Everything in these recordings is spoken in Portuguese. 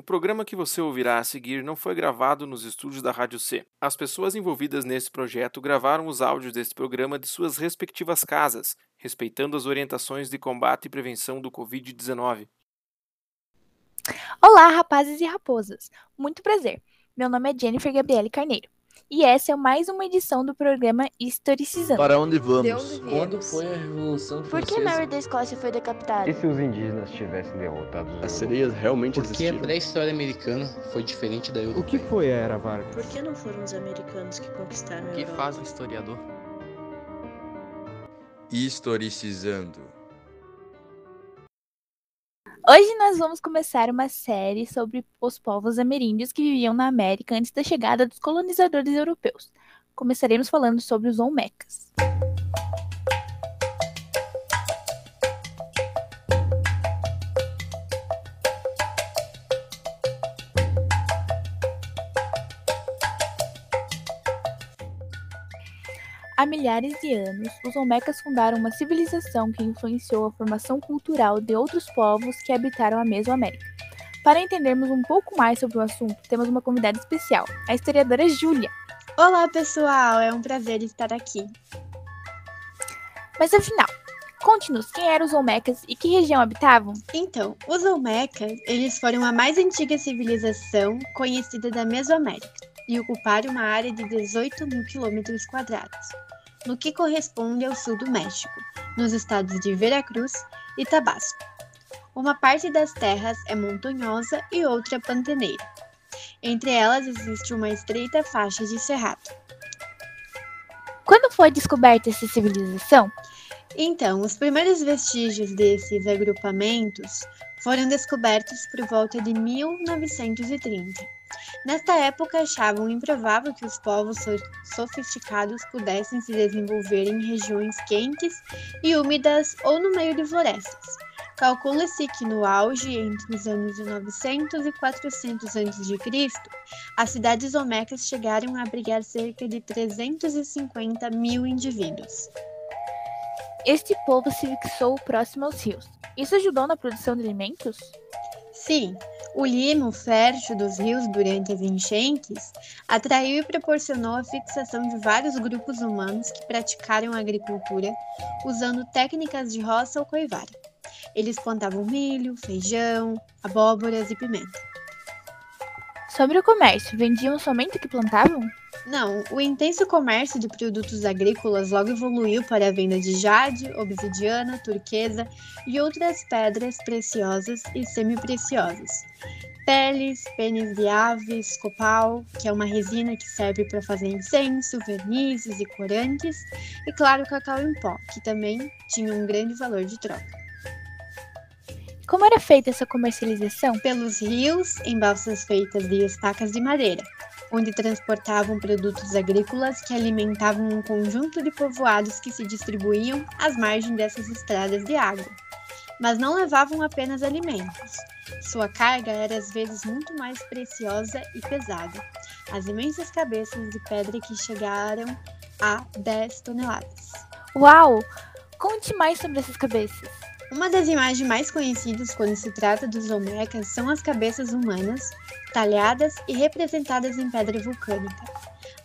o programa que você ouvirá a seguir não foi gravado nos estúdios da Rádio C. As pessoas envolvidas nesse projeto gravaram os áudios deste programa de suas respectivas casas, respeitando as orientações de combate e prevenção do Covid-19. Olá, rapazes e raposas! Muito prazer. Meu nome é Jennifer Gabriele Carneiro. E essa é mais uma edição do programa Historicizando. Para onde vamos? De onde Quando foi a Revolução Por que Francesa? Mary da Escócia foi decapitada? E se os indígenas tivessem derrotado os As sereias realmente Por que a existiram? pré-história americana foi diferente da O europeia? que foi a Era Vargas? Por que não foram os americanos que conquistaram a O que Europa? faz um historiador? Historicizando. Hoje nós vamos começar uma série sobre os povos ameríndios que viviam na América antes da chegada dos colonizadores europeus. Começaremos falando sobre os Olmecas. Há milhares de anos, os Olmecas fundaram uma civilização que influenciou a formação cultural de outros povos que habitaram a Mesoamérica. Para entendermos um pouco mais sobre o assunto, temos uma convidada especial, a historiadora Júlia. Olá, pessoal! É um prazer estar aqui. Mas afinal, conte-nos quem eram os Olmecas e que região habitavam? Então, os Olmecas, eles foram a mais antiga civilização conhecida da Mesoamérica e ocuparam uma área de 18 mil quilômetros quadrados, no que corresponde ao sul do México, nos estados de Veracruz e Tabasco. Uma parte das terras é montanhosa e outra pantaneira. Entre elas existe uma estreita faixa de cerrado. Quando foi descoberta essa civilização? Então, os primeiros vestígios desses agrupamentos foram descobertos por volta de 1930. Nesta época, achavam improvável que os povos so- sofisticados pudessem se desenvolver em regiões quentes e úmidas ou no meio de florestas. Calcula-se que no auge, entre os anos de 900 e 400 a.C., as cidades olmecas chegaram a abrigar cerca de 350 mil indivíduos. Este povo se fixou próximo aos rios. Isso ajudou na produção de alimentos? Sim, o limo fértil dos rios durante as enchentes atraiu e proporcionou a fixação de vários grupos humanos que praticaram a agricultura usando técnicas de roça ou coivara. Eles plantavam milho, feijão, abóboras e pimenta. Sobre o comércio, vendiam somente o que plantavam? Não, o intenso comércio de produtos agrícolas logo evoluiu para a venda de jade, obsidiana, turquesa e outras pedras preciosas e semipreciosas. Peles, pênis de aves, copal, que é uma resina que serve para fazer incenso, vernizes e corantes, e claro, cacau em pó, que também tinha um grande valor de troca. Como era feita essa comercialização? Pelos rios, em balsas feitas de estacas de madeira, onde transportavam produtos agrícolas que alimentavam um conjunto de povoados que se distribuíam às margens dessas estradas de água. Mas não levavam apenas alimentos. Sua carga era às vezes muito mais preciosa e pesada. As imensas cabeças de pedra que chegaram a 10 toneladas. Uau! Conte mais sobre essas cabeças. Uma das imagens mais conhecidas quando se trata dos Olmecas são as cabeças humanas, talhadas e representadas em pedra vulcânica.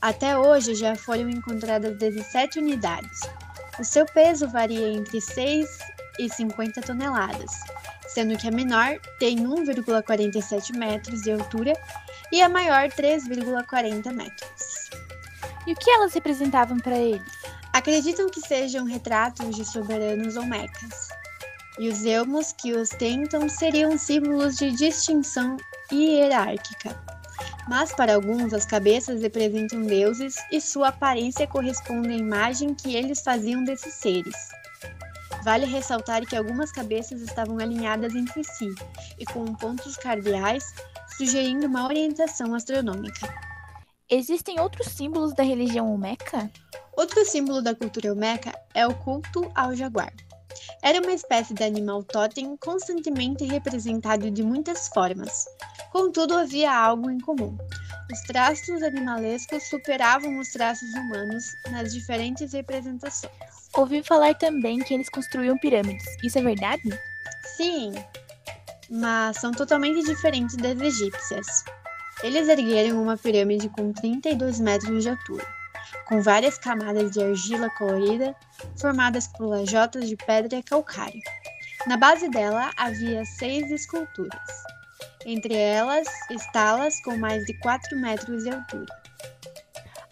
Até hoje já foram encontradas 17 unidades. O seu peso varia entre 6 e 50 toneladas, sendo que a menor tem 1,47 metros de altura e a maior 3,40 metros. E o que elas representavam para eles? Acreditam que sejam retratos de soberanos Olmecas. E os elmos que ostentam seriam símbolos de distinção hierárquica. Mas para alguns, as cabeças representam deuses e sua aparência corresponde à imagem que eles faziam desses seres. Vale ressaltar que algumas cabeças estavam alinhadas entre si e com pontos cardeais, sugerindo uma orientação astronômica. Existem outros símbolos da religião Olmeca? Outro símbolo da cultura olmeca é o culto ao jaguar. Era uma espécie de animal totem constantemente representado de muitas formas. Contudo, havia algo em comum. Os traços animalescos superavam os traços humanos nas diferentes representações. Ouvi falar também que eles construíam pirâmides. Isso é verdade? Sim, mas são totalmente diferentes das egípcias. Eles ergueram uma pirâmide com 32 metros de altura, com várias camadas de argila colorida formadas por lajotas de pedra calcária. Na base dela havia seis esculturas, entre elas estalas com mais de 4 metros de altura.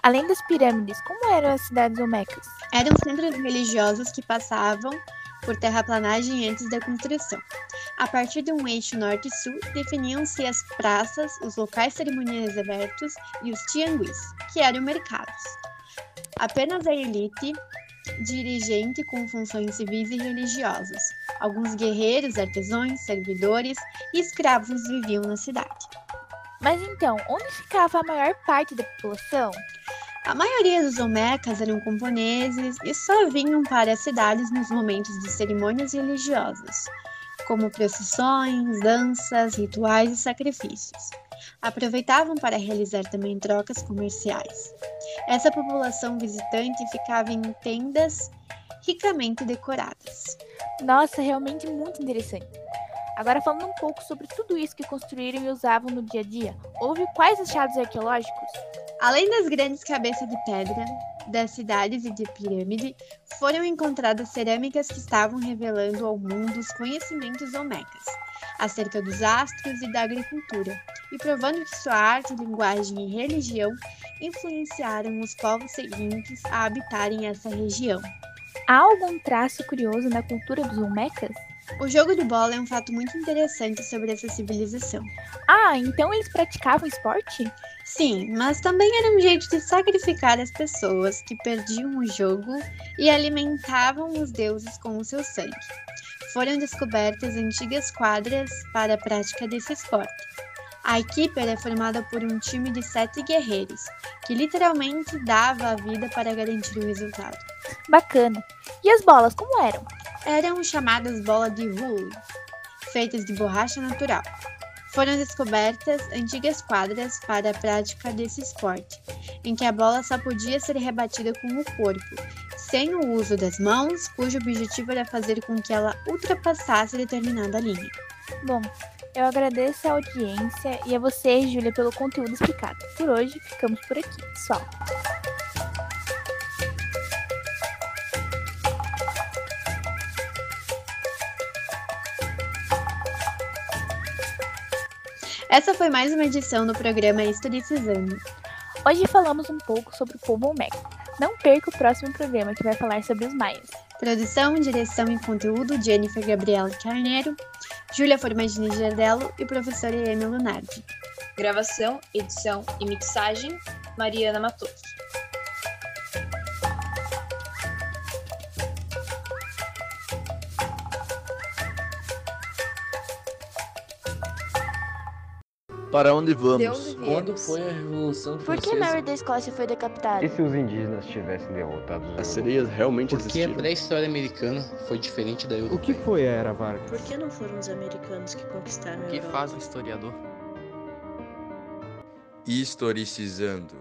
Além das pirâmides, como eram as cidades olmecas? Eram centros religiosos que passavam por terraplanagem antes da construção. A partir de um eixo norte-sul, definiam-se as praças, os locais cerimoniais abertos e os tianguis, que eram mercados. Apenas a elite dirigente com funções civis e religiosas. Alguns guerreiros, artesãos, servidores e escravos viviam na cidade. Mas então, onde ficava a maior parte da população? A maioria dos Olmecas eram camponeses e só vinham para as cidades nos momentos de cerimônias religiosas, como procissões, danças, rituais e sacrifícios. Aproveitavam para realizar também trocas comerciais. Essa população visitante ficava em tendas ricamente decoradas. Nossa, realmente muito interessante. Agora falando um pouco sobre tudo isso que construíram e usavam no dia a dia, houve quais achados arqueológicos? Além das grandes cabeças de pedra das cidades e de pirâmide, foram encontradas cerâmicas que estavam revelando ao mundo os conhecimentos olmecas acerca dos astros e da agricultura, e provando que sua arte, linguagem e religião influenciaram os povos seguintes a habitarem essa região. Há algum traço curioso na cultura dos olmecas? O jogo de bola é um fato muito interessante sobre essa civilização. Ah, então eles praticavam esporte? Sim, mas também era um jeito de sacrificar as pessoas que perdiam o jogo e alimentavam os deuses com o seu sangue. Foram descobertas antigas quadras para a prática desse esporte. A equipe era formada por um time de sete guerreiros, que literalmente dava a vida para garantir o resultado. Bacana. E as bolas, como eram? Eram chamadas bolas de wool, feitas de borracha natural. Foram descobertas antigas quadras para a prática desse esporte, em que a bola só podia ser rebatida com o corpo, sem o uso das mãos, cujo objetivo era fazer com que ela ultrapassasse determinada linha. Bom, eu agradeço a audiência e a você, Júlia, pelo conteúdo explicado. Por hoje, ficamos por aqui, pessoal. Essa foi mais uma edição do programa Historicizando. Hoje falamos um pouco sobre o povo olmeco. Não perca o próximo programa que vai falar sobre os maias. Produção, direção e conteúdo, Jennifer Gabriela Carneiro, Júlia Formadini Giardello e professora Helena Lunardi. Gravação, edição e mixagem, Mariana Matoso. Para onde De vamos? onde Quando foi a Revolução Por que? Mary da Escócia foi decapitada? E se os indígenas tivessem derrotado os As sereias realmente Porque a existiram? pré-história americana foi diferente da O europeia. que foi a Era Vargas? Por que não foram os americanos que conquistaram a O que Europa? faz um historiador? Historicizando.